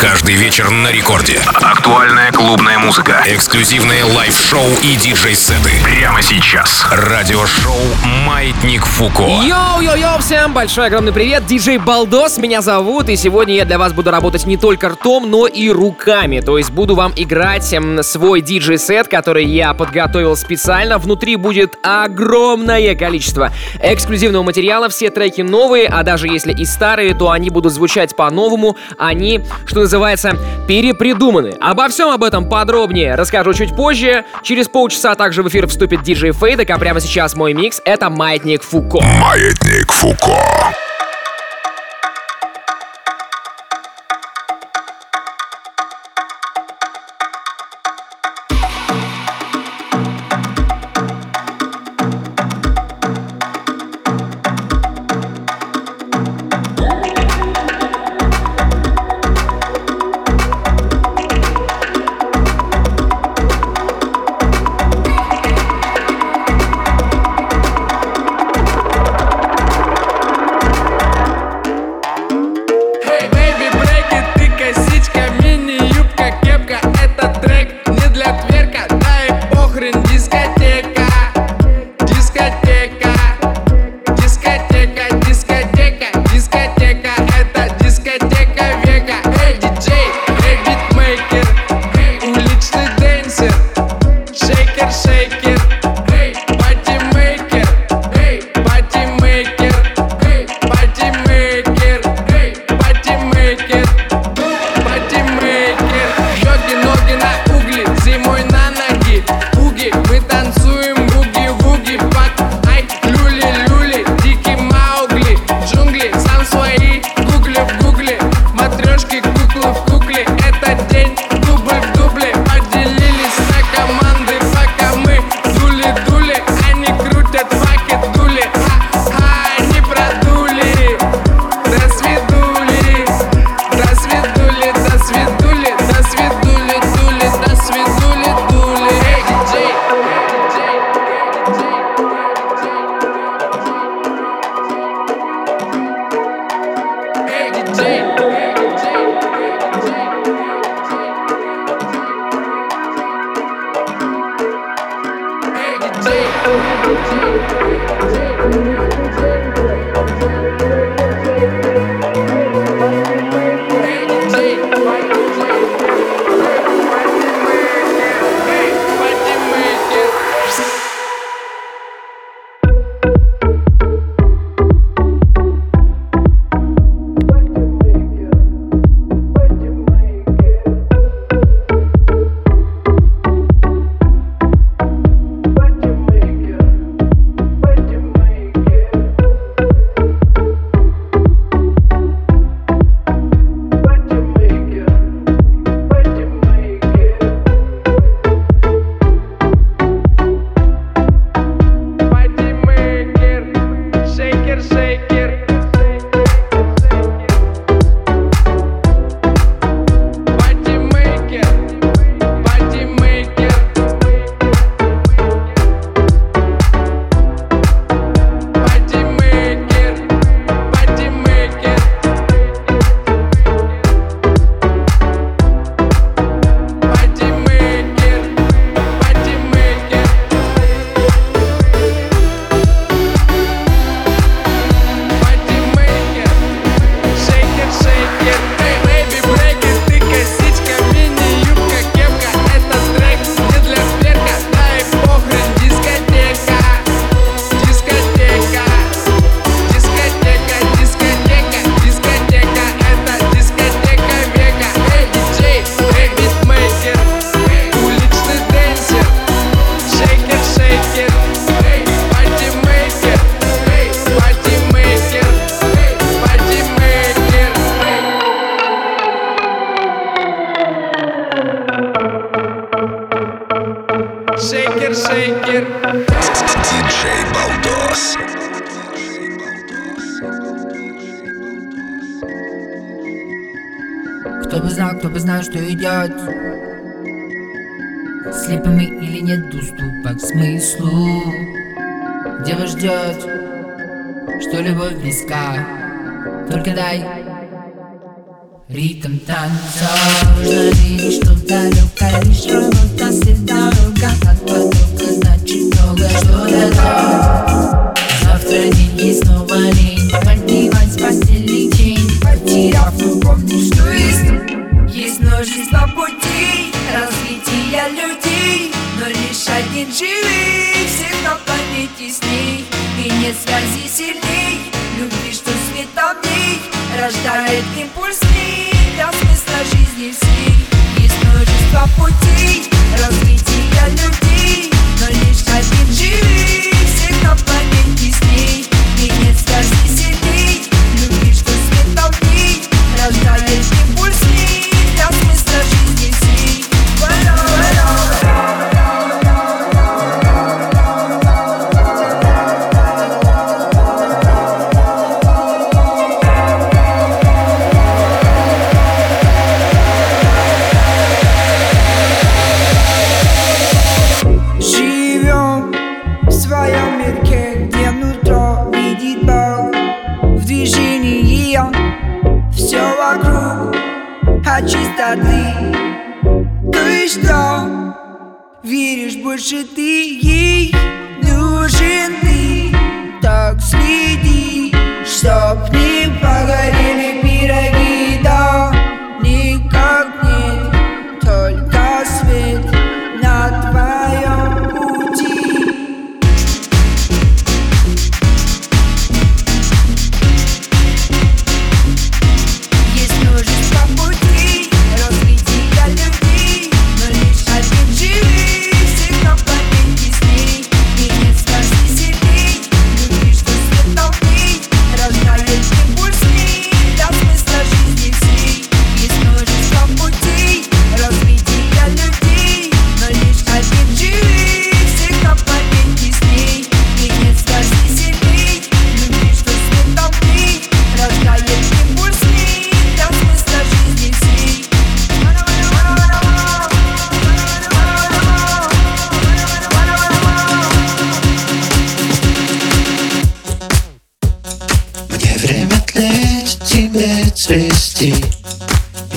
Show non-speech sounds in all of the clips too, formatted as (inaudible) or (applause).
Каждый вечер на рекорде. Актуальная клубная музыка. Эксклюзивные лайв-шоу и диджей-сеты. Прямо сейчас. Радиошоу «Маятник Фуко». Йоу-йоу-йоу, всем большой огромный привет, диджей Балдос меня зовут, и сегодня я для вас буду работать не только ртом, но и руками, то есть буду вам играть эм, свой диджей-сет, который я подготовил специально, внутри будет огромное количество эксклюзивного материала, все треки новые, а даже если и старые, то они будут звучать по-новому, они, что называется, перепридуманы. Обо всем об этом подробнее расскажу чуть позже, через полчаса также в эфир вступит диджей Фейдек, а прямо сейчас мой микс — это Маятник Фуко. «Маятник Фуко».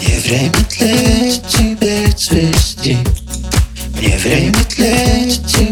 Мне время тлеть, тебе цвести Мне время тлеть, тебе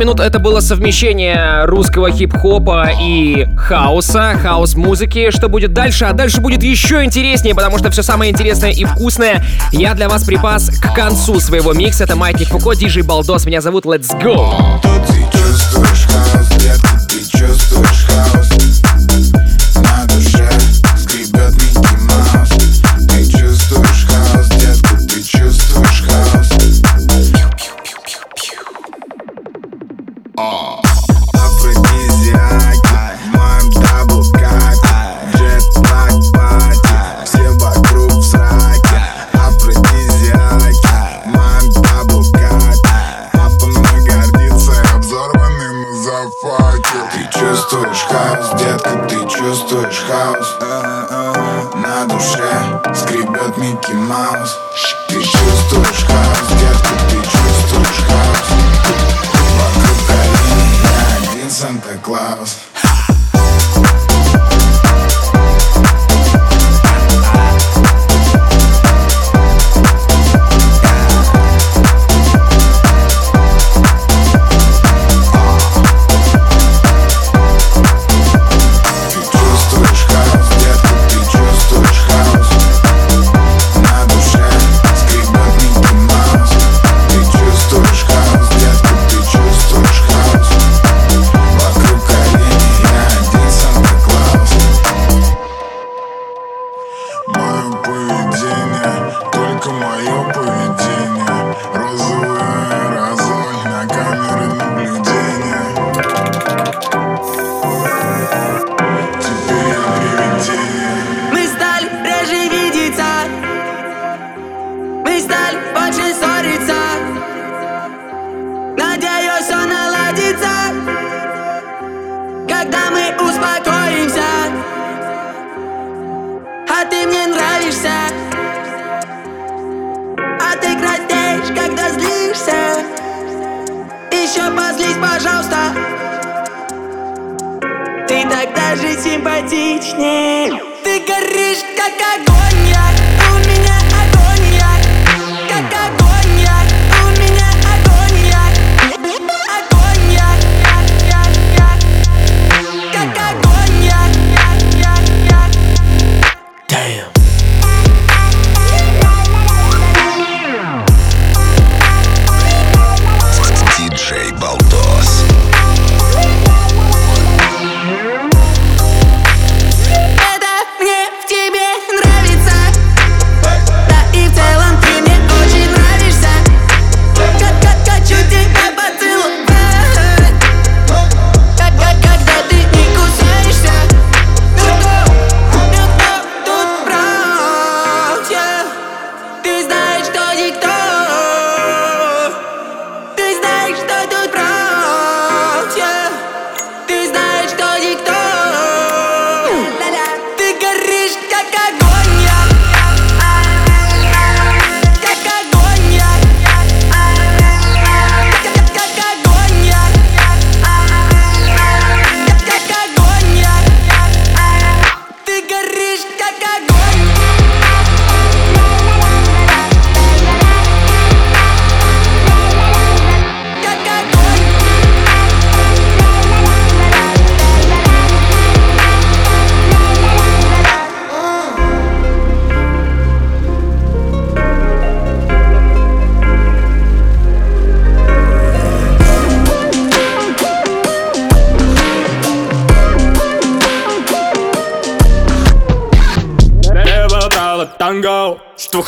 минут это было совмещение русского хип-хопа и хаоса, хаос-музыки. Что будет дальше? А дальше будет еще интереснее, потому что все самое интересное и вкусное я для вас припас к концу своего микса. Это Маятник Фуко, диджей Балдос. Меня зовут Let's Go!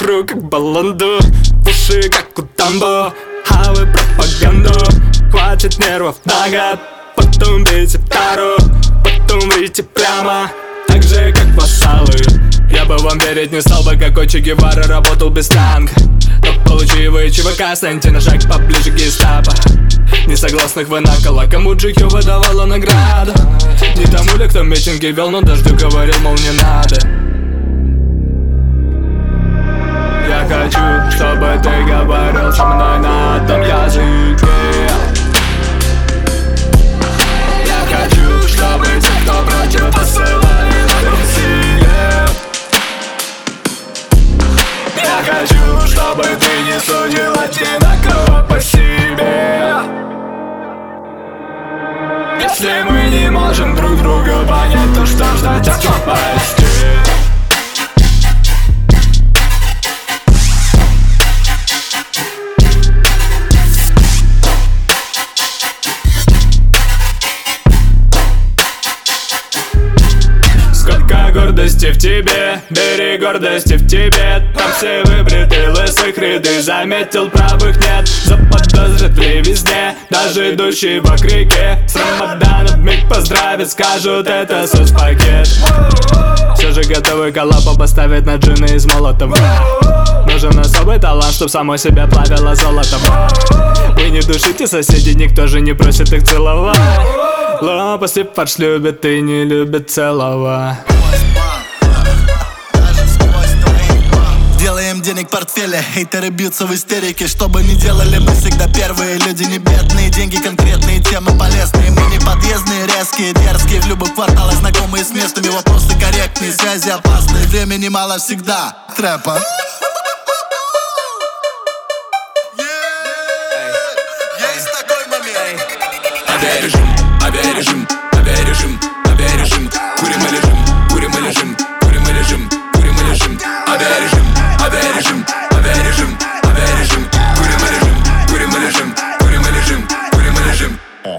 Рук как баланду Уши как у Дамбо. А вы пропаганду Хватит нервов на год Потом бейте вторую Потом врите прямо. Так же как вассалы. Я бы вам верить не стал бы Какой Че Гевара работал без танка Но получи вы ЧВК Станьте на шаг поближе к гестапо. Несогласных вы накола Кому GQ выдавала награду. Не тому ли, кто митинги вел Но дождю говорил, мол, не надо Я хочу, чтобы ты говорил со мной на этом языке. Я хочу, чтобы те, кто против, посылали насилие. Я хочу, чтобы ты не судил одинаково по себе. Если мы не можем друг друга понять То что ждать от пропасти тебе, бери гордости в тебе. Там все выбриты, лысых ряды Заметил, правых нет, заподозрят ли везде Даже идущие по крике С Рамаданом миг поздравят, скажут это соцпакет. Все же готовы коллапа поставить на джины из молотова Нужен особый талант, чтоб само себя плавило золотом. Вы не душите соседей, никто же не просит их целовать. Лопасти фарш любят и не любят целого Делаем денег в портфеле, хейтеры бьются в истерике Что бы ни делали, мы всегда первые. Люди не бедные, деньги конкретные, темы полезные. Мы не подъездные, резкие, дерзкие. В любых кварталах знакомые с местными Вопросы корректные, связи опасные Времени мало всегда, трэпа. Есть такой момент. Авиарежим, авиарежим, авиарежим, авиарежим Курим и лежим, курим и лежим, курим и лежим, habercim, habercim, habercim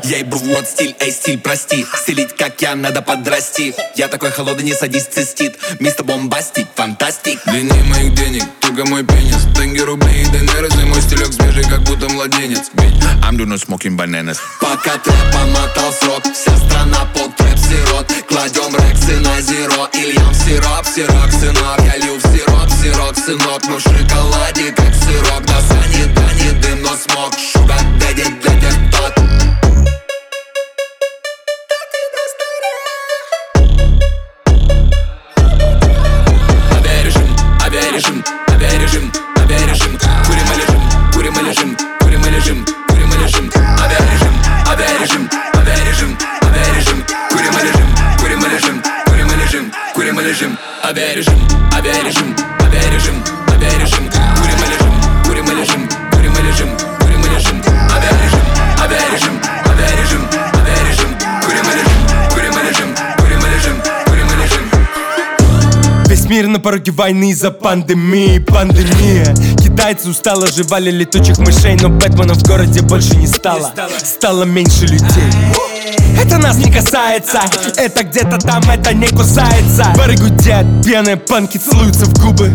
Я ебу в рот стиль, эй, стиль, прости. Стелить, как я, надо подрасти. Я такой холодный, не садись, цистит. Мистер Бомбастик, фантастик. Длиннее моих денег, туго мой пенис. Тенги, рубли и денеры, мой стилек свежий, как будто младенец. Ведь I'm doing no smoking bananas. Пока трэп помотал срок Вся страна под трэп сирот. Кладем рексы на зеро Ильям сироп, сирок, сынок. Я лью в сироп, сирок, сынок. Мы в шоколаде, как сырок. Да сани, да не дым, но смог. Шуга, пороге войны из-за пандемии, пандемия. Китайцы устало жевали летучих мышей Но Бэтмена в городе больше не стало. Стало меньше людей это нас не касается. Это где-то там, это не кусается. Бары гудят, пьяные панки целуются в губы.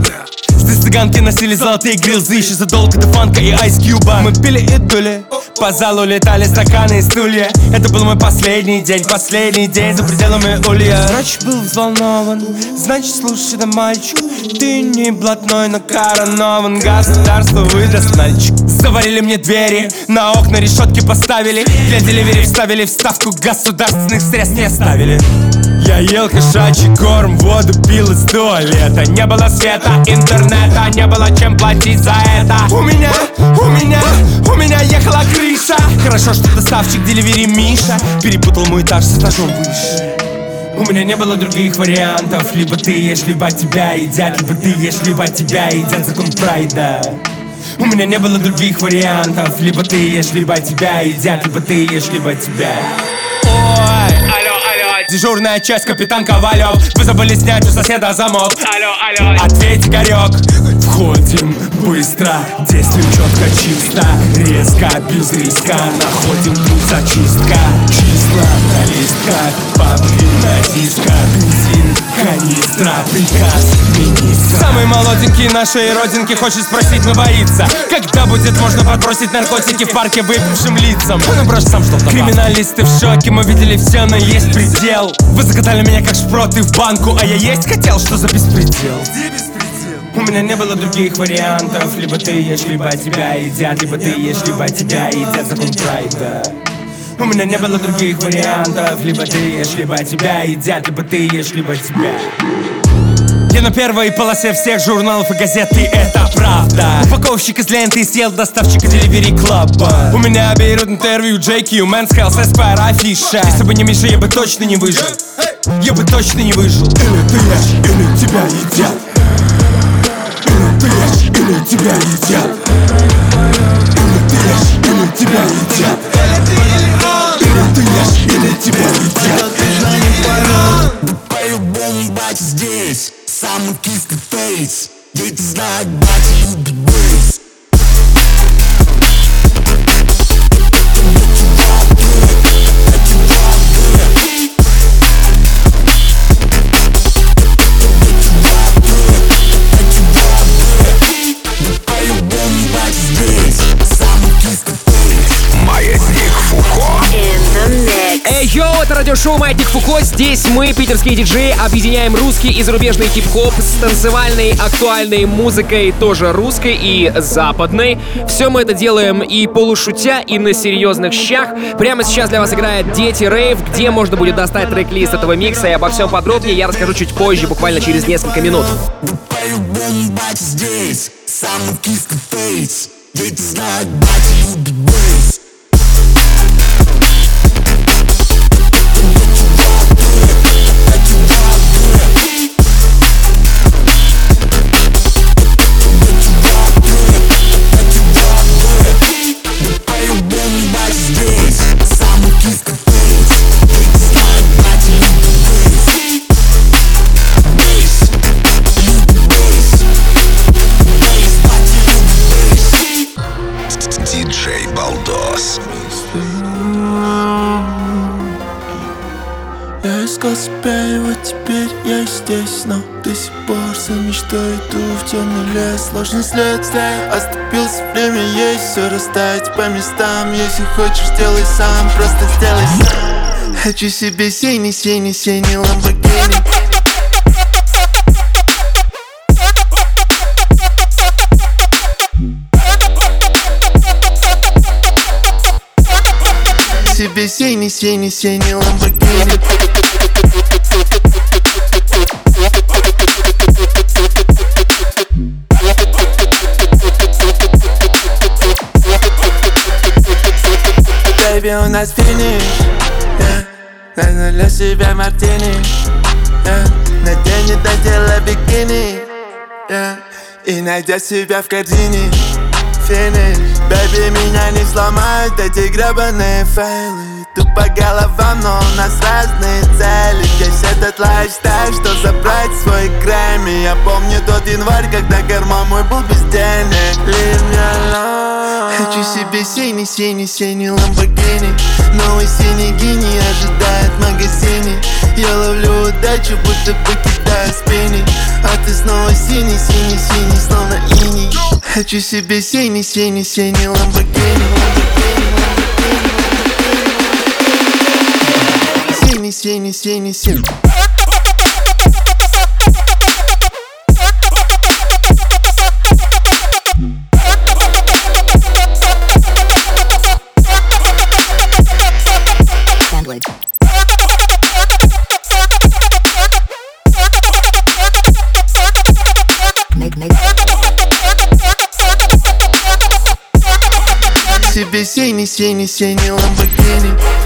Здесь цыганки носили золотые грилзы. Еще задолго до фанка и айс кьюба Мы пили и дули. По залу летали стаканы и стулья. Это был мой последний день, последний день. За пределами улья. Врач был взволнован. Значит, слушай, да мальчик Ты не блатной, но коронован. Государство выдаст мальчик. Заварили мне двери На окна решетки поставили. Для деливери вставили вставку Государственных средств не оставили. Я ел кошачий корм, воду пил из туалета. Не было света, интернета, не было чем платить за это. У меня, у меня, у меня ехала крыша. Хорошо, что доставщик деливери Миша Перепутал мой этаж с этажом выше. У меня не было других вариантов. Либо ты ешь, либо тебя едят Либо ты ешь, либо тебя едят. Закон прайда. У меня не было других вариантов. Либо ты ешь, либо тебя едят Либо ты ешь, либо тебя Дежурная часть, капитан Ковалев. Вы забыли снять у соседа замок. Алло, алло Ответь, Игорек Входим быстро, действуем четко, чисто. Резко, без риска. Находим тут зачистка. Числа на листках. Бабки на дисках канистра Приказ министра. Самый молоденький нашей родинки Хочет спросить, но боится. Когда будет можно подбросить наркотики В парке выпившим лицам. Он брошь сам что Криминалисты в шоке Мы видели все, но есть предел. Вы закатали меня как шпроты в банку А я есть хотел, что за беспредел? У меня не было других вариантов. Либо ты ешь, либо тебя едят Либо ты ешь, либо тебя едят Закон прайда у меня не было других вариантов. Либо ты ешь, либо тебя едят Либо ты ешь, либо тебя. Я на первой полосе всех журналов и газет, и это правда. Упаковщик из ленты съел доставщика Delivery Club. У меня берут интервью JQ, Men's Health, Esquire, афиша. Если бы не Миша, я бы точно не выжил. Я бы точно не выжил. Или ты ешь, или тебя едят. Или ты ешь, или тебя едят. Или ты ешь, или тебя едят. Или ты ты лешь или тебе я Точно не поймет Да по-любому здесь Самый кислый фейс. Дети знают бать любит йоу, это радиошоу Маятник Фуко. Здесь мы, питерские диджеи, объединяем русский и зарубежный хип-хоп с танцевальной актуальной музыкой, тоже русской и западной. Все мы это делаем и полушутя, и на серьезных щах. Прямо сейчас для вас играет Дети Рейв, где можно будет достать трек-лист этого микса, и обо всем подробнее я расскажу чуть позже, буквально через несколько минут. По-любому мечтой иду в темный лес Сложный след, оступился, время есть Все расставить по местам. Если хочешь, делай сам, просто сделай сам. Хочу себе синий, синий, синий ламборгини Себе синий, синий, синий ламборгини Baby, у нас финиш yeah. Найду для себя мартини yeah. Надень это дело бикини yeah. И найдя себя в корзине Финиш Baby, меня не сломают эти гребаные фейлы Тут по головам, но у Я помню тот январь, когда карман мой был без денег Leave me Хочу себе синий, синий, синий ламборгини Новый синий гений ожидает в магазине. Я ловлю удачу, будто бы кидаю спиннинг А ты снова синий, синий, синий, словно иней. Хочу себе синий, синий, синий ламборгини Синий, синий, синий, синий Motive seni seni seni on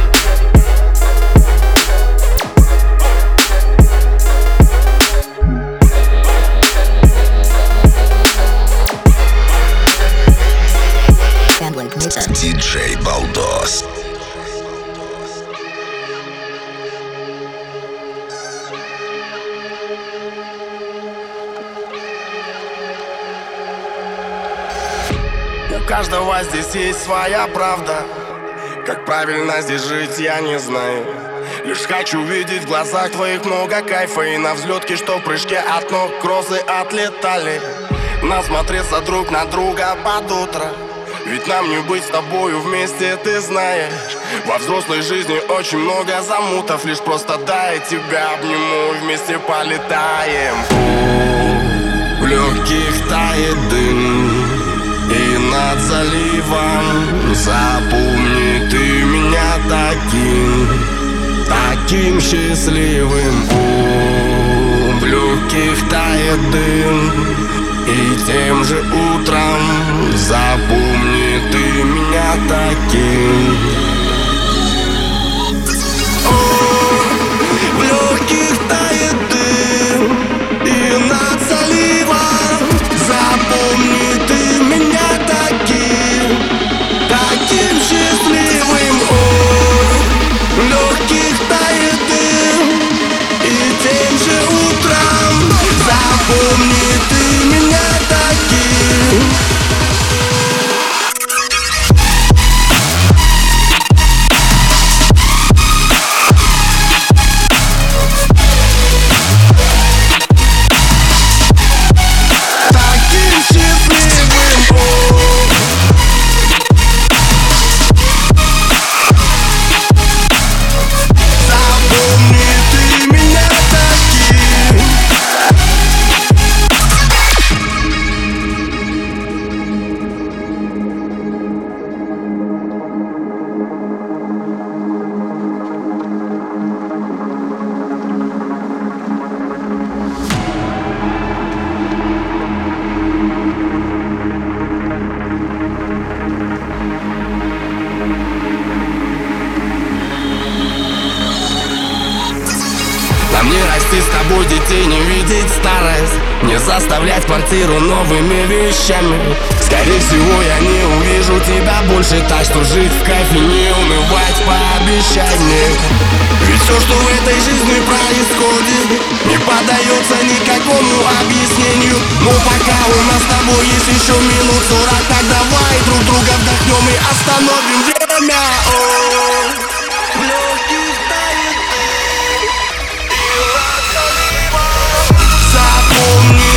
здесь есть своя правда. Как правильно здесь жить, я не знаю. Лишь хочу видеть в глазах твоих много кайфа И на взлетке, что в прыжке от ног кроссы отлетали. Насмотреться друг на друга под утро. Ведь нам не быть с тобою вместе, ты знаешь. Во взрослой жизни очень много замутов Лишь просто дай тебя обниму, вместе полетаем. В легких тает дым И над заливом Запомни ты меня таким Таким счастливым В легких тает дым и тем же утром запомни ты меня таким. В легких тает этой жизни происходит. Не поддается никакому объяснению. Но пока у нас с тобой есть еще минут сорок Так давай друг друга вдохнем и остановим время. Запомни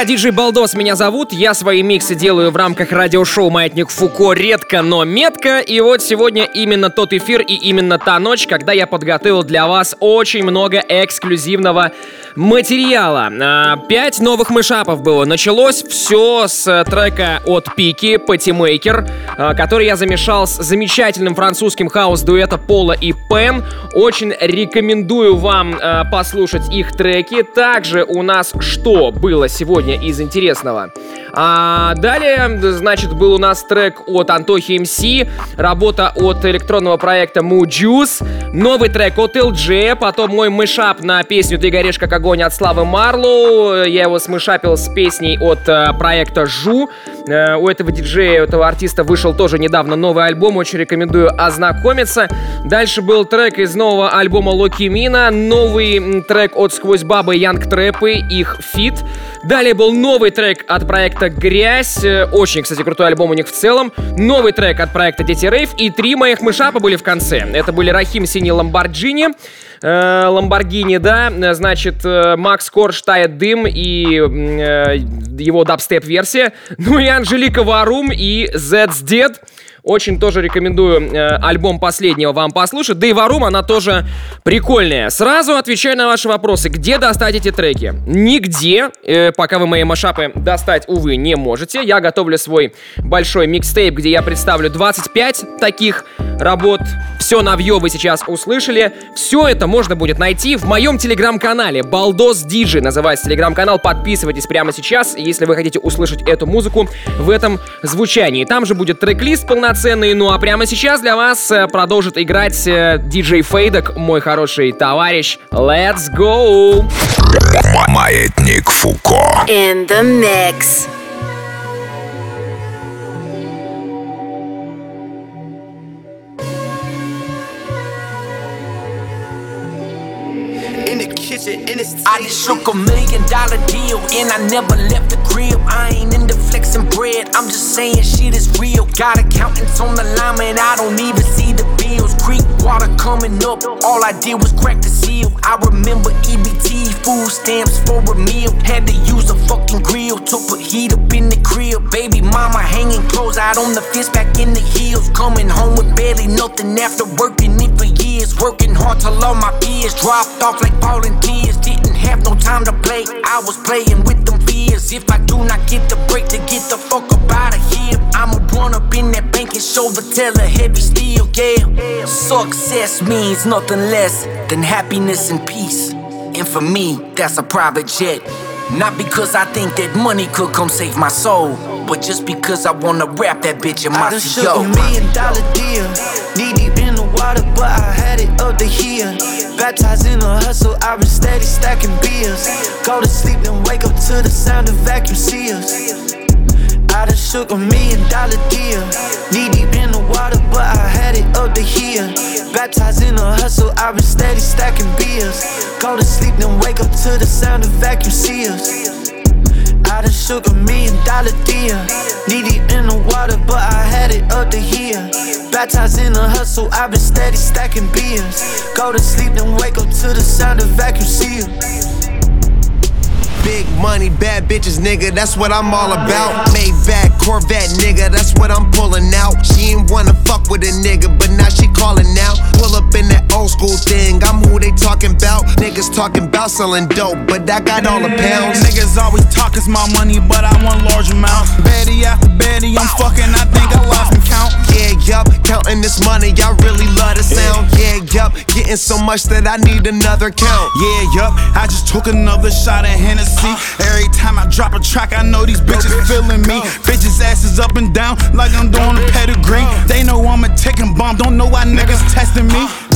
друзья, диджей Балдос меня зовут. Я свои миксы делаю в рамках радиошоу «Маятник Фуко» редко, но метко. И вот сегодня именно тот эфир и именно та ночь, когда я подготовил для вас очень много эксклюзивного материала. А, пять новых мышапов было. Началось все с трека от Пики «Патимейкер», а, который я замешал с замечательным французским хаос-дуэта Пола и Пен. Очень рекомендую вам а, послушать их треки. Также у нас что было сегодня из интересного? А далее, значит, был у нас трек от Антохи МС, работа от электронного проекта Moo Juice, новый трек от LG, потом мой мышап на песню «Ты горишь как огонь» от Славы Марлоу, я его смышапил с песней от э, проекта Жу, э, у этого диджея, у этого артиста вышел тоже недавно новый альбом, очень рекомендую ознакомиться. Дальше был трек из нового альбома Локи Мина, новый трек от Сквозь Бабы Янг Трэпы, их фит. Далее был новый трек от проекта «Грязь». Э, очень, кстати, крутой альбом у них в целом. Новый трек от проекта «Дети Рейв». И три моих мышапа были в конце. Это были Рахим Синий Ламборджини, Ламборгини, да, значит, э, Макс Корж «Тает дым» и э, его дабстеп-версия. (laughs) Ну и Анжелика Варум и Zed's Dead. Очень тоже рекомендую э, альбом последнего вам послушать. Да и Варум, она тоже прикольная. Сразу отвечаю на ваши вопросы. Где достать эти треки? Нигде, э, пока вы мои машапы достать, увы, не можете. Я готовлю свой большой микстейп, где я представлю 25 таких работ. Все навье вы сейчас услышали. Все это можно будет найти в моем телеграм-канале. Балдос Диджи называется телеграм-канал. Подписывайтесь прямо сейчас, если вы хотите услышать эту музыку в этом звучании. Там же будет трек-лист полноценный. Ну а прямо сейчас для вас э, продолжит играть э, диджей Фейдок, мой хороший товарищ. Let's go! Маятник Фуко. In the mix. Kitchen, and it's I just shook a million dollar deal, and I never left the crib. I ain't into flexing bread, I'm just saying shit is real. Got accountants on the line, man, I don't even see the bills. Creek water coming up, all I did was crack the seal. I remember EBT, food stamps for a meal. Had to use a fucking grill to put heat up in the crib. Baby mama hanging clothes out on the fist, back in the hills. Coming home with barely nothing after working it for years. Working hard till all my peers dropped off like volunteers. Didn't have no time to play. I was playing with them fears. If I do not get the break to get the fuck up out of here, I'ma run up in that bank and show the teller heavy steel. Yeah, success means nothing less than happiness and peace. And for me, that's a private jet. Not because I think that money could come save my soul, but just because I wanna rap that bitch in my I done shook a million dollar deal. Knee deep in the water, but I had it up to here. Baptized in a hustle, I've been steady stacking bills. Go to sleep then wake up to the sound of vacuum seals. I done shook a million dollar deal. Knee deep in the water, but I had it up to here. Baptized in a hustle, I've been steady stacking bills. Go to sleep then wake up to the sound of vacuum seals. I done shook a million dollar deal. Knee deep in the water, but I had it up to here. Baptized in a hustle, I've been steady stacking bills. Go to sleep then wake up to the sound of vacuum seals. Big money, bad bitches, nigga, that's what I'm all about. Maybach, Corvette, nigga, that's what I'm pulling out. She ain't wanna fuck with a nigga, but now she calling out. Pull up in that old school thing, I'm who they talking about. Niggas talking about selling dope, but I got all the pounds. Niggas always talk is my money, but I want large amounts. Betty after Betty, I'm fucking, I think I lost my count. Yeah, yup, counting this money, I really love the sound. Yeah, yup, getting so much that I need another count. Yeah, yup, I just took another shot at Hennessy. Every time I drop a track, I know these bitches feeling me. Bitches asses up and down like I'm doing a pedigree. They know I'm a ticking bomb, don't know why niggas testing me. Uh.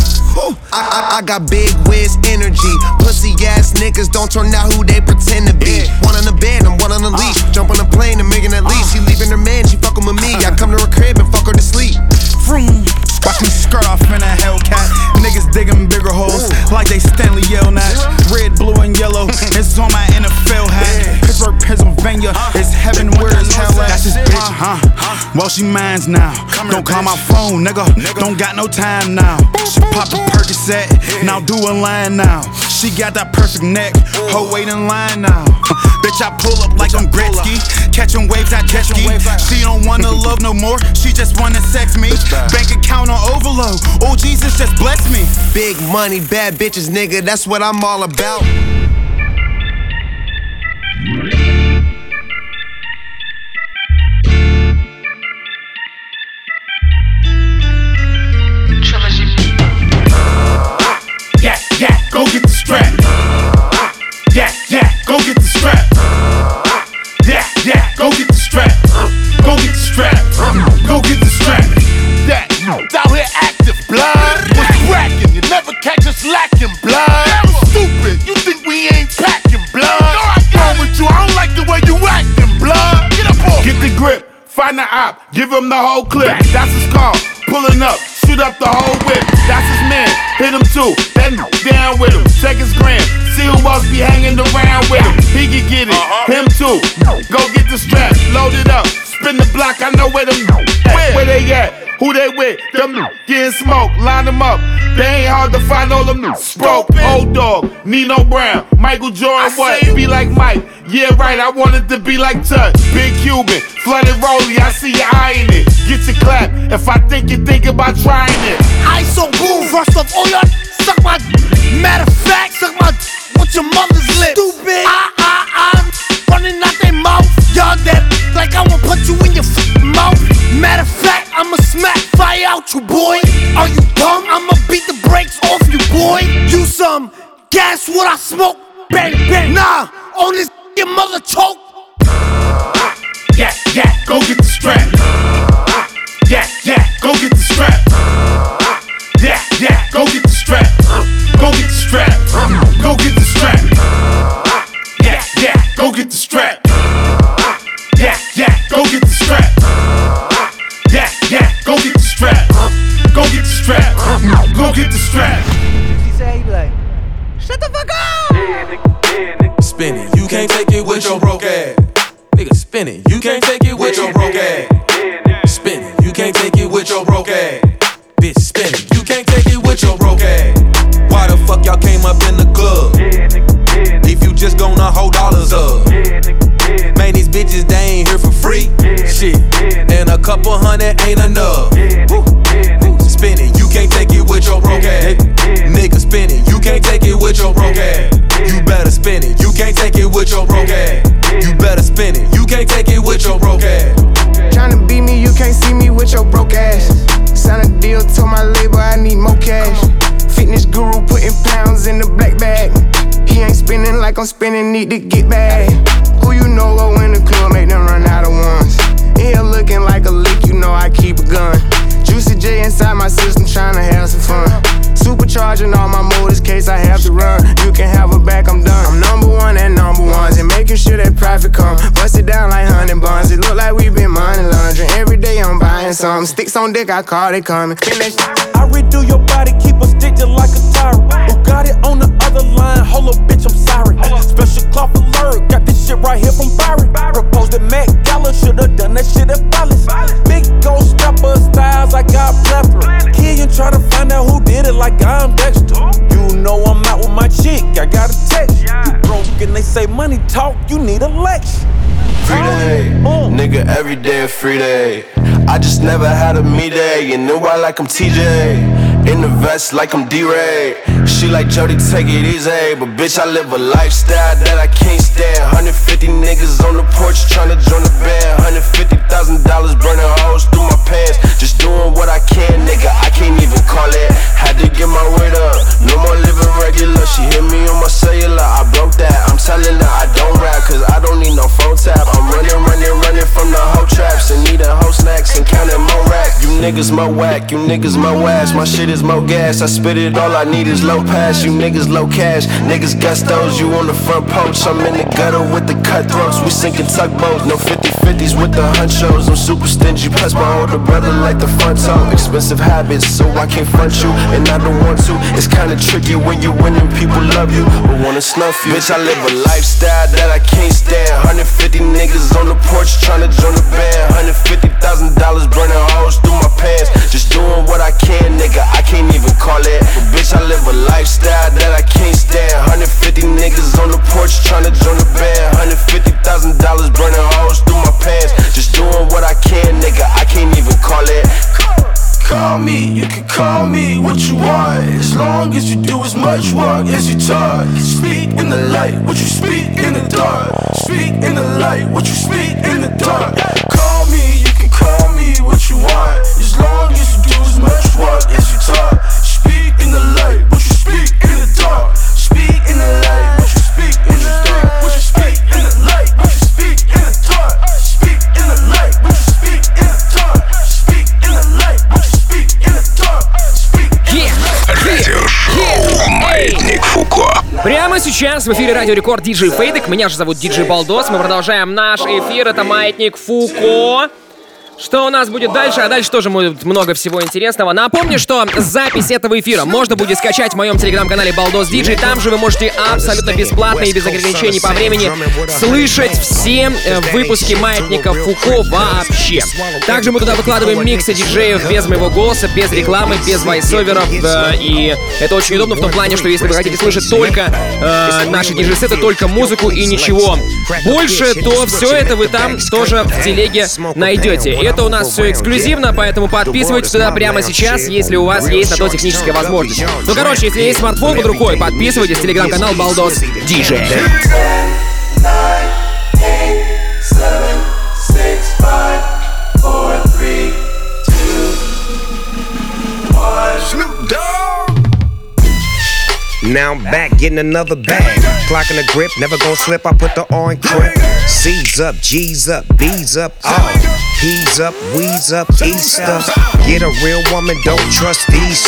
I, I, I got big whiz energy. Pussy ass niggas don't turn out who they pretend to be. One on the bed, I'm one on the uh. leash. Jump on a plane and making that leap. She uh. leaving her man, she fucking with me. Uh. I come to her crib and fuck her to sleep. Vroom. Watch me skirt off in a Hellcat. Niggas digging bigger holes like they Stanley Yell Red, blue, and yellow. (laughs) It's on my NFL hat. Pittsburgh, Pennsylvania. It's heaven where it's hell at. That's his bitch. Uh huh. Well, she mines now. Come Don't call my phone, nigga. nigga. Don't got no time now. She pop a Percocet. Now do a line now. She got that perfect neck. Her wait in line now. (laughs) Bitch, I pull up like I'm Gretzky. Catching waves, I jet ski. She don't wanna (laughs) love no more. She just wanna sex me. Bank account on overload. Oh, Jesus, just bless me. Big money, bad bitches, nigga, that's what I'm all about. Lacking, blood. Stupid, you think we ain't find the op, give him the whole clip. That's his call, pulling up, shoot up the whole whip. That's his man, hit him too, then down with him. Check his gram, see who else be hanging around with him. He can get it, him too. Go get the strap, load it up, spin the block. I know where them at. Where they at? Who they with? Them getting smoke, line them up. They ain't hard to find all them Stroke, old dog, Nino Brown, Michael Jordan, I what? Be like Mike, yeah right, I wanted to be like Tut. Big Cuban, flooded rollie, I see you eyeing it. Get your clap, if I think you think about trying it. I so boom, first off, all y'all suck my. Matter of fact, suck my. What's your mother's lips. Stupid. I, I, I'm running out their mouth. Y'all dead, like I will put you in your f- mouth. Matter of fact, I'ma smack fire out you, boy. Are you dumb? I'ma beat the brakes off you, boy. You some gas what I smoke? Bang, bang. Nah, on this (laughs) your mother choke. Ah, yeah, yeah, go get the strap. Ah, yeah, yeah, go get the strap. Yeah, yeah, go get the strap. Go get the strap. Go get the strap. Yeah, yeah, go get the strap. Yeah, yeah, go get the strap. Yeah, yeah, go get the strap. Go get the strap. Go get the strap. She say, he like, shut the fuck up. Spin it, you can't take it with your broke ass. Nigga, spin it, you can't take it with your broke ass. Spin it, you can't take it with your broke ass. Bitch, spin you can't take it with your broke ass. Why the fuck y'all came up in the club? If you just gonna hold dollars up. Man, these bitches, they ain't here for free. Shit, and a couple hundred ain't enough. Woo. Spin it, like need to get back. Who you know go in the club, make them run out of ones. In here looking like a lick, you know I keep a gun. Juicy J inside my system, trying to have some fun. Supercharging all my motors, case I have to run. You can have her back, I'm done. I'm number one and number ones, and making sure that profit come. Bust it down like honey buns. It look like we been money laundering. Every day I'm buying something. Sticks on dick, I call it coming. I redo your body, keep a stick like a tyrant. Who got it on the line? Hold up, bitch, I'm sorry. Special cloth alert, got this shit right here from Byron. Proposed at Met Gala, should've done that shit at Ballas. Big ghost stepper styles, I got plethora. Killian try to find out who did it like I'm Dexter. You know I'm out with my chick, I got a text. You broke and they say money talk, you need a lecture. Free day, oh. nigga, every day a free day. I just never had a me day, and know I like I'm TJ. In the vest like I'm D-Ray. She like Jody, take it easy. But bitch, I live a lifestyle that I can't stand. 150 niggas on the porch tryna join the band. $150,000 burning holes through my pants. Just doing what I can, nigga. I can't even call it. Had to get my weight up. No more living regular. She hit me on my cellular. I broke that. I'm telling her I don't rap, cause I don't need no phone tap. I'm running, running, running from the whole traps. And needing whole snacks and counting more rack. You niggas mo whack, you niggas mo ass. My shit is mo gas. I spit it, all I need is low pass. You niggas low cash. Niggas gustos, you on the front porch. I'm in the gutter with the cutthroats. We sinking tugboats. No 50 50s with the hunchos. I'm super stingy. Plus my older brother like the front toe. Expensive habits, so I can't front you. And I don't want to. It's kinda tricky when you winning, people love you. But wanna snuff you. Bitch, I live a lifestyle that I can't stand. 150 you niggas on the porch tryna join the band. $150,000 burning holes through my pants. Just doing what I can, nigga, I can't even call it. But bitch, I live a lifestyle that I can't stand. 150 niggas on the porch tryna join the band. $150,000 burning holes through my pants. Just doing what I can, nigga, I can't even call it call me, you can call me what you want. As long as you do as much work as you talk Speak in the light, what you speak in the dark. Speak in the light, what you speak in the dark. Call me, you can call me what you want. Сейчас в эфире Радио Рекорд Диджей Фейдек. Меня же зовут Диджей Балдос. Мы продолжаем наш эфир. Это Маятник Фуко. Что у нас будет дальше? А дальше тоже будет много всего интересного. Напомню, что запись этого эфира можно будет скачать в моем телеграм-канале Балдос Диджей. Там же вы можете абсолютно бесплатно и без ограничений по времени слышать все э, выпуски Маятника Фуко вообще. Также мы туда выкладываем миксы диджеев без моего голоса, без рекламы, без вайсоверов. э, И это очень удобно в том плане, что если вы хотите слышать только э, наши диджей-сеты, только музыку и ничего больше, то все это вы там тоже в телеге найдете. Это у нас все эксклюзивно, поэтому подписывайтесь туда прямо сейчас, если у вас есть на то техническая возможность. Ну, короче, если есть смартфон под рукой, подписывайтесь, телеграм-канал Балдос Диджей. Now I'm back getting another bag. Clocking the grip, never gonna slip. I put the on grip. C's up, G's up, B's up, all. P's up, we's up, Easter. Get a real woman, don't trust these.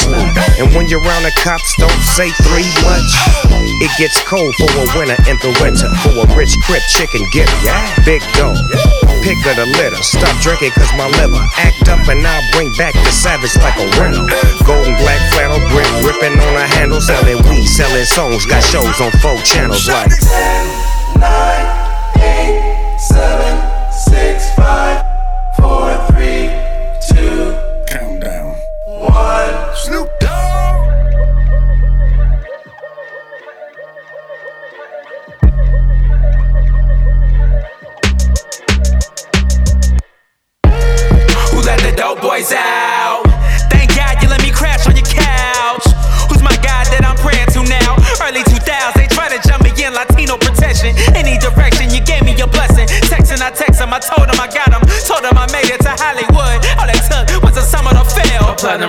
And when you're around the cops, don't say three much. It gets cold for a winter in the winter. For a rich crib, chicken get Big dog, pick of the litter. Stop drinking cause my liver act up and I'll bring back the savage like a rental. Golden black flannel grip, ripping on a handle, selling weed, selling songs. Got shows on four channels like. Snoop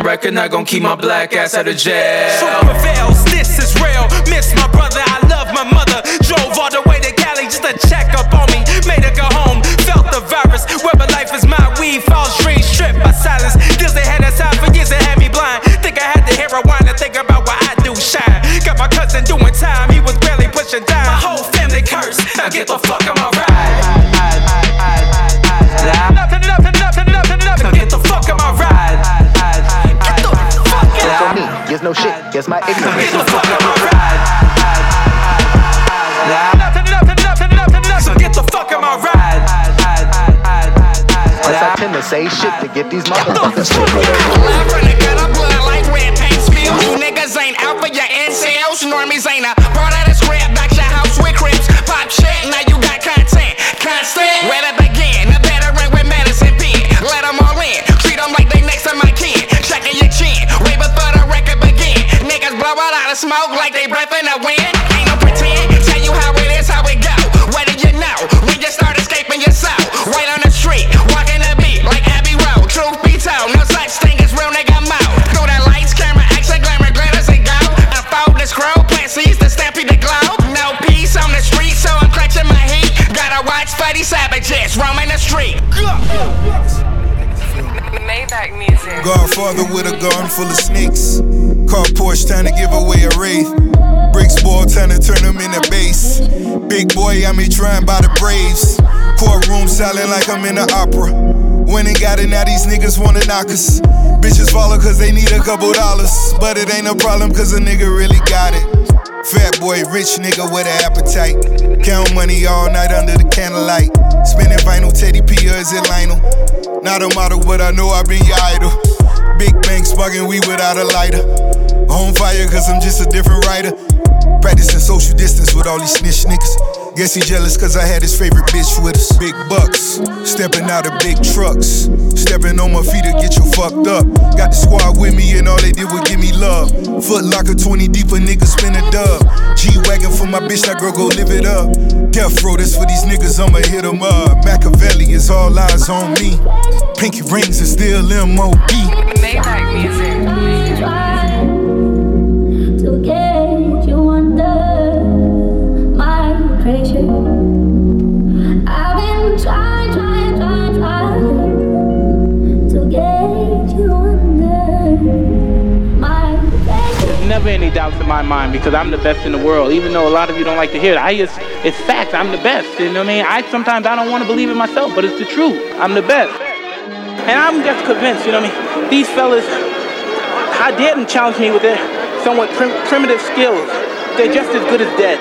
record not gonna keep my black ass out of jail. Truth prevails, this is real. Miss my brother, I love my mother. Drove all the way to Cali just to check up on me. Made her go home, felt the virus. Whether life is my weed, false dreams, stripped by silence. Deals they had aside for years that had me blind. Think I had the heroin to think about what I do shine. Got my cousin doing time, he was barely pushing down. My whole family cursed. Now get the fuck on my ride. Get these motherfuckers Godfather with a garden full of snakes. Car Porsche trying to give away a wraith. Bricks ball trying to turn them into base. Big boy, I'm me trying by the Braves. Courtroom silent like I'm in an opera. When got it, now these niggas wanna knock us. Bitches follow cause they need a couple dollars. But it ain't no problem cause a nigga really got it. Fat boy, rich nigga with an appetite. Count money all night under the candlelight. Spinning vinyl, Teddy P or is it Lionel? Not a model, but I know I've been your idol. Big bank sparking weed without a lighter. On fire, cause I'm just a different writer. Practicing social distance with all these snitch niggas. Guess he jealous cause I had his favorite bitch with us. Big bucks, stepping out of big trucks. Stepping on my feet to get you fucked up. Got the squad with me and all they did was give me love. Foot locker 20 deep, a nigga spin a dub. G Wagon for my bitch, that girl go live it up. Death row, this for these niggas, I'ma hit them up. Machiavelli is all eyes on me. Pinky rings is still MOB. Maybach music. To get you under my pressure. I've been trying, trying, trying, trying to get you under my pressure. There's never any doubts in my mind because I'm the best in the world. Even though a lot of you don't like to hear it, I just it's facts. I'm the best. You know what I mean? I sometimes I don't want to believe it myself, but it's the truth. I'm the best. And I'm just convinced, you know what I mean? These fellas, I them challenge me with their somewhat prim- primitive skills? They're just as good as dead.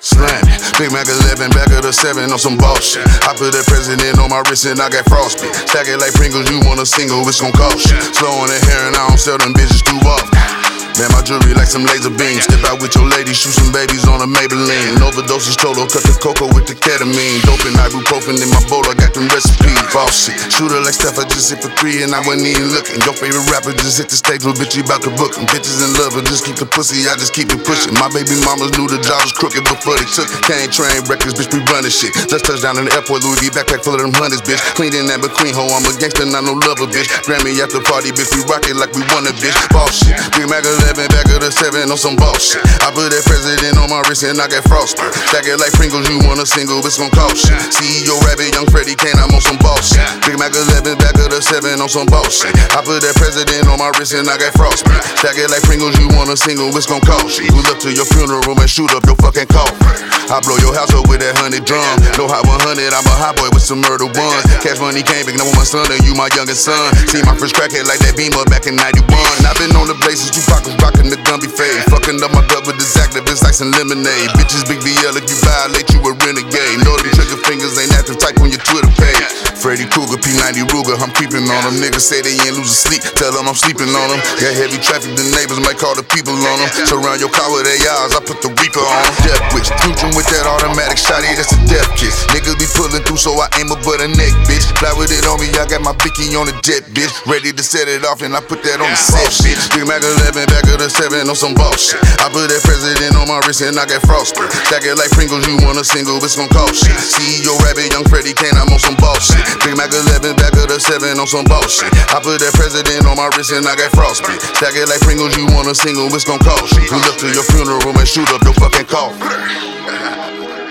Slam Big Mac 11, back of the 7 on some bullshit. I put that president on my wrist and I got frostbite. Stack it like Pringles, you want a single, it's gon' cost you. Slow on the hair and I don't sell them bitches too off. Man, my jewelry like some laser beams. Step out with your lady, shoot some babies on a Maybelline. Overdoses total, cut the cocoa with the ketamine. Dope and ibuprofen in my bowl, I got them recipes. Boss shit, shooter like Steph, I just hit for three and I wasn't even looking. Your favorite rapper just hit the stage, little bitch, you about to book him. Bitches in love, but just keep the pussy, I just keep it pushing. My baby mamas knew the job was crooked before they took it. Can't train records, bitch, we running shit. Just touched down in the airport, Louis V backpack full of them hundreds, bitch. Clean in that McQueen hoe, I'm a gangster, not no lover, bitch. Grammy after party, bitch, we rock it like we won a bitch. Boss shit, Big Mac 11, back of the 7 on some boss shit. I put that president on my wrist and I got frostbite. Stack it like Pringles, you want a single, it's gon' cost shit. CEO Rabbit, Young Freddy Kane, I'm on some boss shit. Big Mac 11, back of the 7 on some boss shit. I put that president on my wrist and I got frostbite. Stack it like Pringles, you want a single, it's gon' cost shit. Pull up to your funeral and shoot up your fucking coffin. I blow your house up with that honey drum. No hot 100, I'm a hot boy with some murder ones. Cash money came big, with my son, and you my youngest son. See my first crackhead like that beamer back in 91. I've been on the blazes, you rocking the Gumby fade. Fucking up my gut with this activist like some lemonade. Bitches big BL if you violate, you a renegade. Know them trigger fingers ain't active, type on your Twitter page. Freddy Krueger, P90 Ruger, I'm creeping on them. Niggas say they ain't losing sleep, tell them I'm sleeping on them. Got heavy traffic, the neighbors might call the people on them. Surround your car with ARs, I put the Reaper on them. Death wish, future with that automatic shotty, that's a death kiss. Niggas be pulling through, so I aim a butt a neck, bitch. Fly with it on me, I got my bicky on the jet, bitch. Ready to set it off, and I put that on the set, bitch. Big Mac 11, back of the 7 on some boss shit. I put that president on my wrist, and I got frostbite. Stack it like Pringles, you want a single, it's gon' cost shit. CEO Rabbit, Young Freddy Kane, I'm on some boss shit. Big Mac 11, back of the 7 on some boss shit. I put that president on my wrist, and I got frostbite. Stack it like Pringles, you want a single, it's gon' cost shit. Pull up to your funeral and shoot up your fucking coffin. (laughs)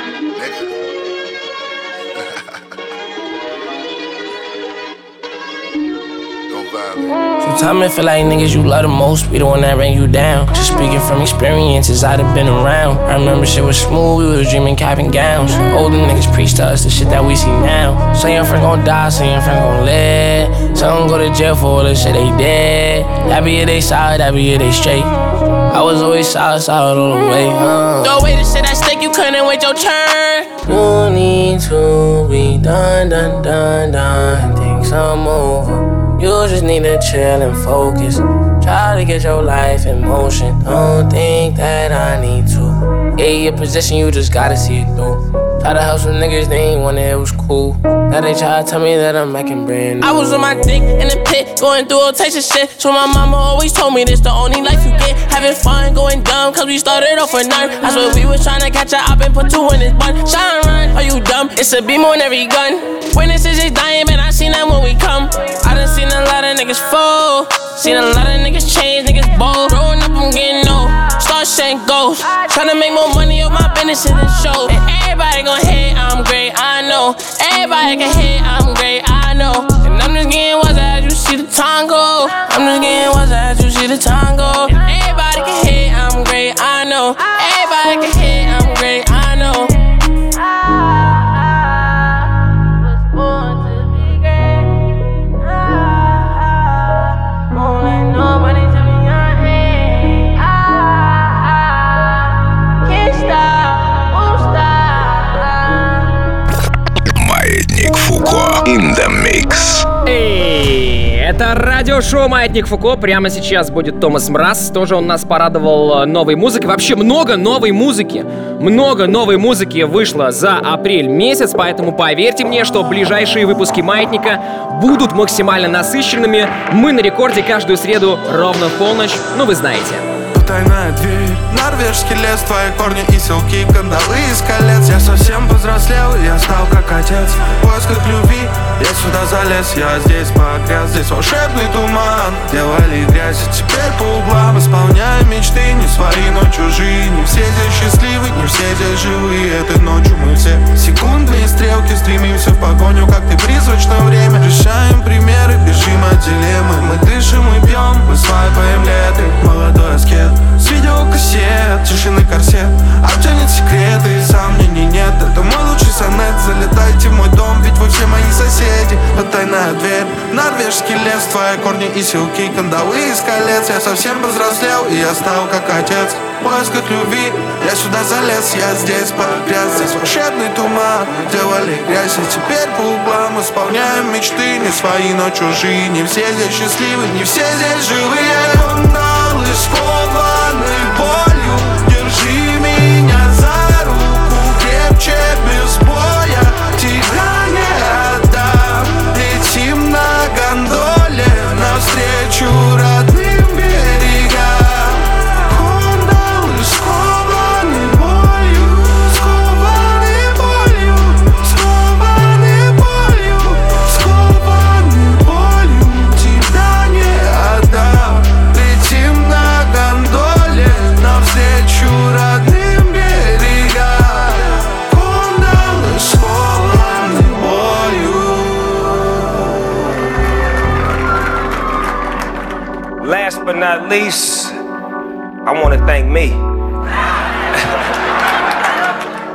Sometimes it feel like niggas you love the most be the one that ran you down. Just speaking from experiences, I'd have been around. I remember shit was smooth, we was dreaming cap and gowns. Older niggas preach to us the shit that we see now. Say your friend gon' die, say your friend gon' live. Some go to jail for all the shit they did. That be it, they solid, that be it, they straight. I was always solid, solid all the way. Uh. Throw away the shit that stick, you couldn't wait your turn. You need to be done, done, done, done. Things I'm over. You just need to chill and focus. Try to get your life in motion. Don't think that I need to. Yeah, your position, you just gotta see it through. Try to help some niggas, they ain't want it, it was cool. Now they try to tell me that I'm making brand new. I was on my dick in the pit, going through all types of shit. So my mama always told me this the only life you get. Having fun, going dumb, cause we started off with none. I swear we was trying to catch up and put two in his bun. Shine run, are you dumb? It's a beam on every gun. Witnesses is dying, man, I seen them when we come. I done seen a lot of niggas fall. Seen a lot of niggas change, niggas bold. Start shedding ghosts. Tryna make more money on my business in the show. And everybody gon' hate, I'm great, I know. Everybody can hate, I'm great, I know. And I'm just getting what's as you see the time go. I'm just getting what's as you see the time радиошоу шоу «Маятник Фуко». Прямо сейчас будет Томас Мраз. Тоже он нас порадовал э, новой музыкой. Вообще много новой музыки. Много новой музыки вышло за апрель месяц, поэтому поверьте мне, что ближайшие выпуски «Маятника» будут максимально насыщенными. Мы на рекорде каждую среду ровно в полночь. Ну, вы знаете. Тайная дверь. Норвежский лес, твои корни и селки Кандалы из колец. Я совсем повзрослел, я стал как отец. В поисках любви я сюда залез. Я здесь погряз, здесь волшебный туман. Делали грязь, и теперь по углам. Исполняем мечты, не свои, но чужие. Не все здесь счастливы, не все здесь живые Этой ночью мы все секундные стрелки Стремимся в погоню, как ты призрачное время. Решаем примеры, бежим от дилеммы. Мы дышим и пьем, мы свайпаем леты Молодой аскет с видеокассет, тишины корсет. Обтянет секреты, и сомнений нет. Это мой лучший сонет, залетайте в мой дом Ведь вы все мои соседи, потайная дверь. Норвежский лес, твои корни и силки. Кандалы из колец, я совсем повзрослел И я стал как отец. В поисках любви. Я сюда залез, я здесь погряз Здесь волшебный туман, делали грязь И теперь по углам исполняем мечты. Не свои, но чужие, не все здесь счастливы Не все здесь живые хочу родиться least, I want to thank me. (laughs)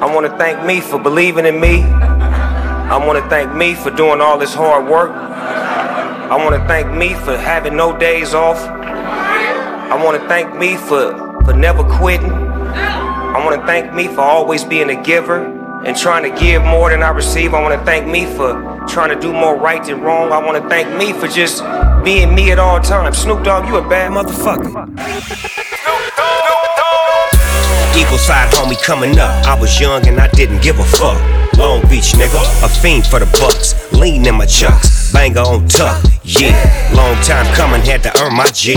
I want to thank me for believing in me. I want to thank me for doing all this hard work. I want to thank me for having no days off. I want to thank me for, for never quitting. I want to thank me for always being a giver and trying to give more than I receive. I want to thank me for trying to do more right than wrong. I want to thank me for just being me at all times. Snoop Dogg, you a bad motherfucker. Eagle side homie coming up. I was young and I didn't give a fuck. Long Beach nigga, a fiend for the bucks. Lean in my chucks, banger on tuck. Yeah, long time coming, had to earn my G.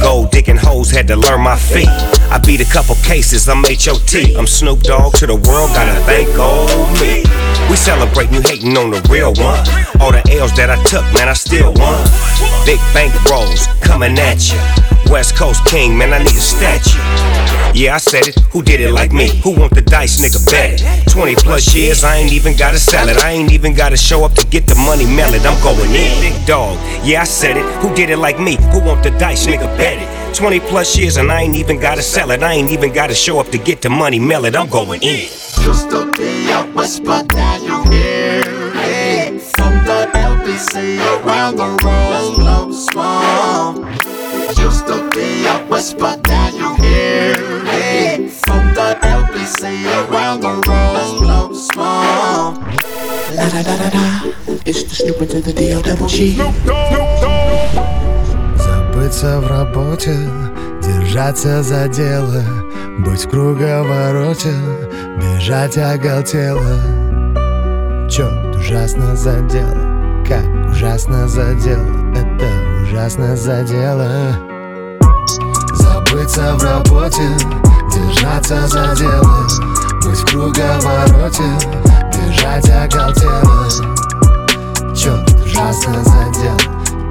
Gold digging hoes, had to learn my feet. I beat a couple cases, I'm HOT. I'm Snoop Dogg to the world, gotta thank old me. We celebrate you hating on the real one. All the L's that I took, man, I still won. Big bank rolls coming at ya. West Coast King, man, I need a statue. Yeah, I said it. Who did it like me? Who want the dice, nigga? Bet it. 20 plus years, I ain't even gotta sell it. I ain't even gotta show up to get the money, mail it. I'm going in. Big dog. Yeah, I said it. Who did it like me? Who want the dice, nigga? Bet it. 20 plus years, and I ain't even gotta sell it. I ain't even gotta show up to get the money, mail it. I'm going in. Just a be a whisper that you hear it From the LBC around the world Slow small Whisper that you hear it From the LBC around the world Slow small. La da da da da It's the Snoop to the D-O double G. Забыться в работе, держаться за дело Быть в круговороте, бежать оголтело. Черт, ужасно задело, как ужасно задело Это ужасно задело Забыться в работе, держаться за дело Быть в круговороте, бежать оголтело. Черт, ужасно задело,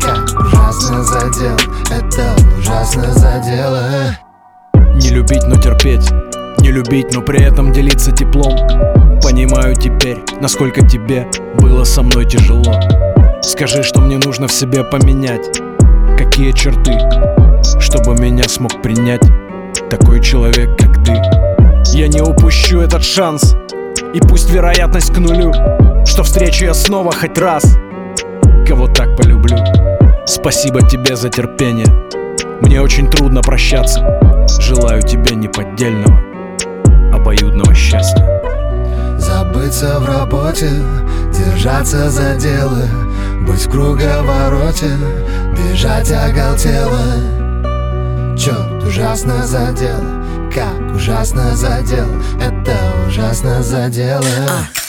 как ужасно задел Это ужасно задело Не любить, но терпеть. Не любить, но при этом делиться теплом. Понимаю теперь, насколько тебе было со мной тяжело. Скажи, что мне нужно в себе поменять. Какие черты, чтобы меня смог принять Такой человек, как ты. Я не упущу этот шанс И пусть вероятность к нулю Что встречу я снова хоть раз. Кого так полюблю? Спасибо тебе за терпение. Мне очень трудно прощаться. Желаю тебе неподдельного Обоюдного счастья. Забыться в работе, держаться за дело Быть в круговороте, бежать оголтело Черт, ужасно задел, как ужасно задел Это ужасно задело March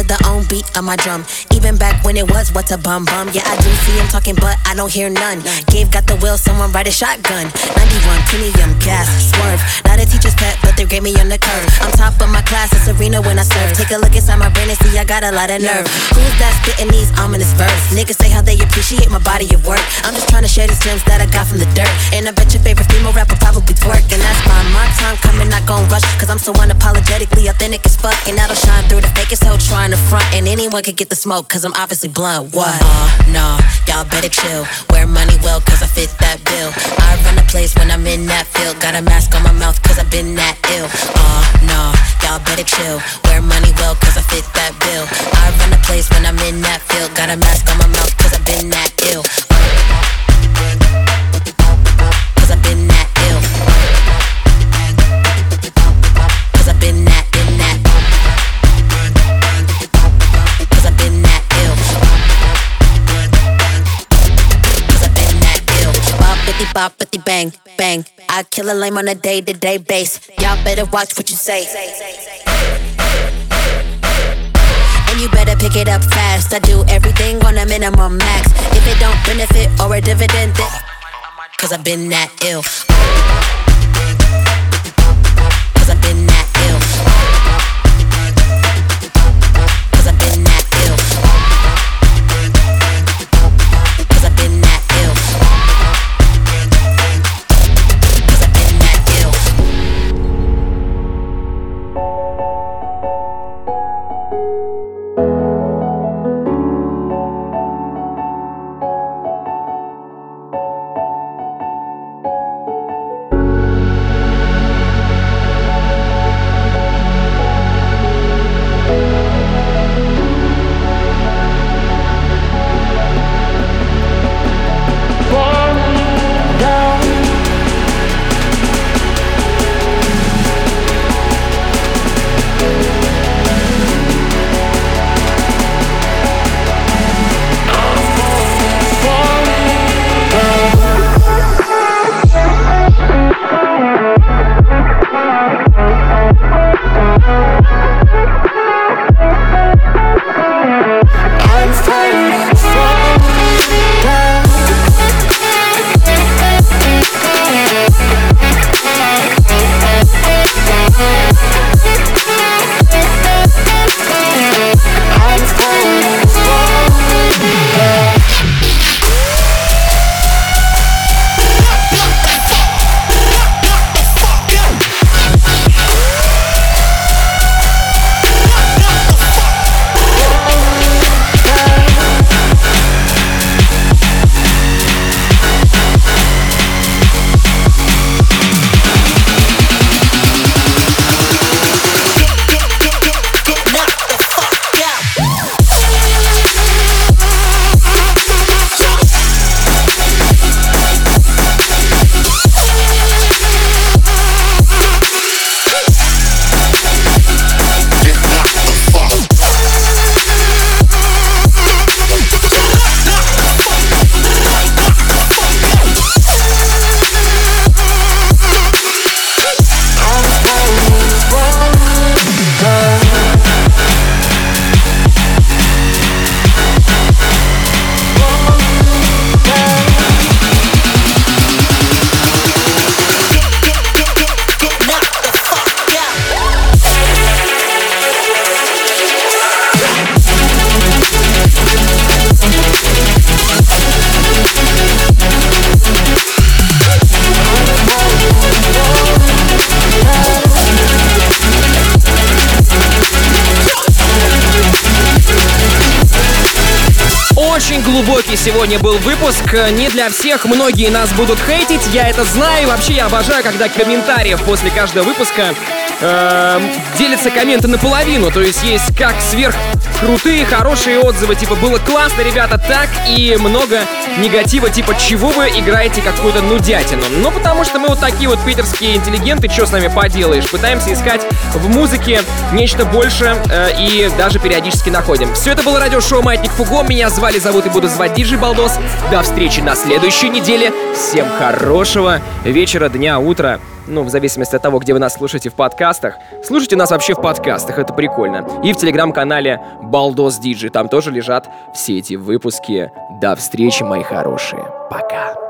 to the own beat of my drum. Even back when it was what's a bum bum. Yeah, I do see him talking, but I don't hear none. Gave got the will, someone ride a shotgun. 91 premium gas, swerve. Not a teacher's pet, but they grade me on the curve. I'm top of my class, it's arena when I serve. Take a look inside my brain and see I got a lot of nerve. Who's that spitting these ominous verbs? Niggas say how they appreciate my body of work. I'm just trying to share these gems that I got from the dirt. And I bet your favorite female rapper probably twerk. And that's why my time coming, not gon' rush. Cause I'm so unapologetically authentic as fuck. And that'll shine through the fakest hoe trying to front. And anyone could get the smoke, cause I'm obviously blunt. What? Uh, no, y'all better chill. Wear money well, cause I fit that bill. I run the place when I'm in that field. Got a mask on my mouth, cause I've been that ill. Uh, no, y'all better chill. Wear money well, cause I fit that bill. I run the place when I'm in that field. Got a mask on my mouth, cause I've been that ill. Cause I've been that ill. Cause I've been Boppity bang, bang. I kill a lame on a day to day base. Y'all better watch what you say. And you better pick it up fast. I do everything on a minimum max. If it don't benefit or a dividend, then. Cause I've been that ill. Сегодня был выпуск. Не для всех, многие нас будут хейтить, я это знаю. Вообще, я обожаю, когда комментариев после каждого выпуска э, делятся комменты наполовину. То есть есть как сверх крутые, хорошие отзывы, типа было классно, ребята, так и много негатива, типа чего вы играете какую-то нудятину. Ну, потому что мы вот такие вот питерские интеллигенты, что с нами поделаешь, пытаемся искать в музыке нечто больше э, и даже периодически находим. Все это было радиошоу «Маятник Фуго», меня звали, зовут и буду звать Диджей Балдос. До встречи на следующей неделе. Всем хорошего вечера, дня, утра ну, в зависимости от того, где вы нас слушаете в подкастах. Слушайте нас вообще в подкастах, это прикольно. И в телеграм-канале Балдос Диджи, там тоже лежат все эти выпуски. До встречи, мои хорошие. Пока.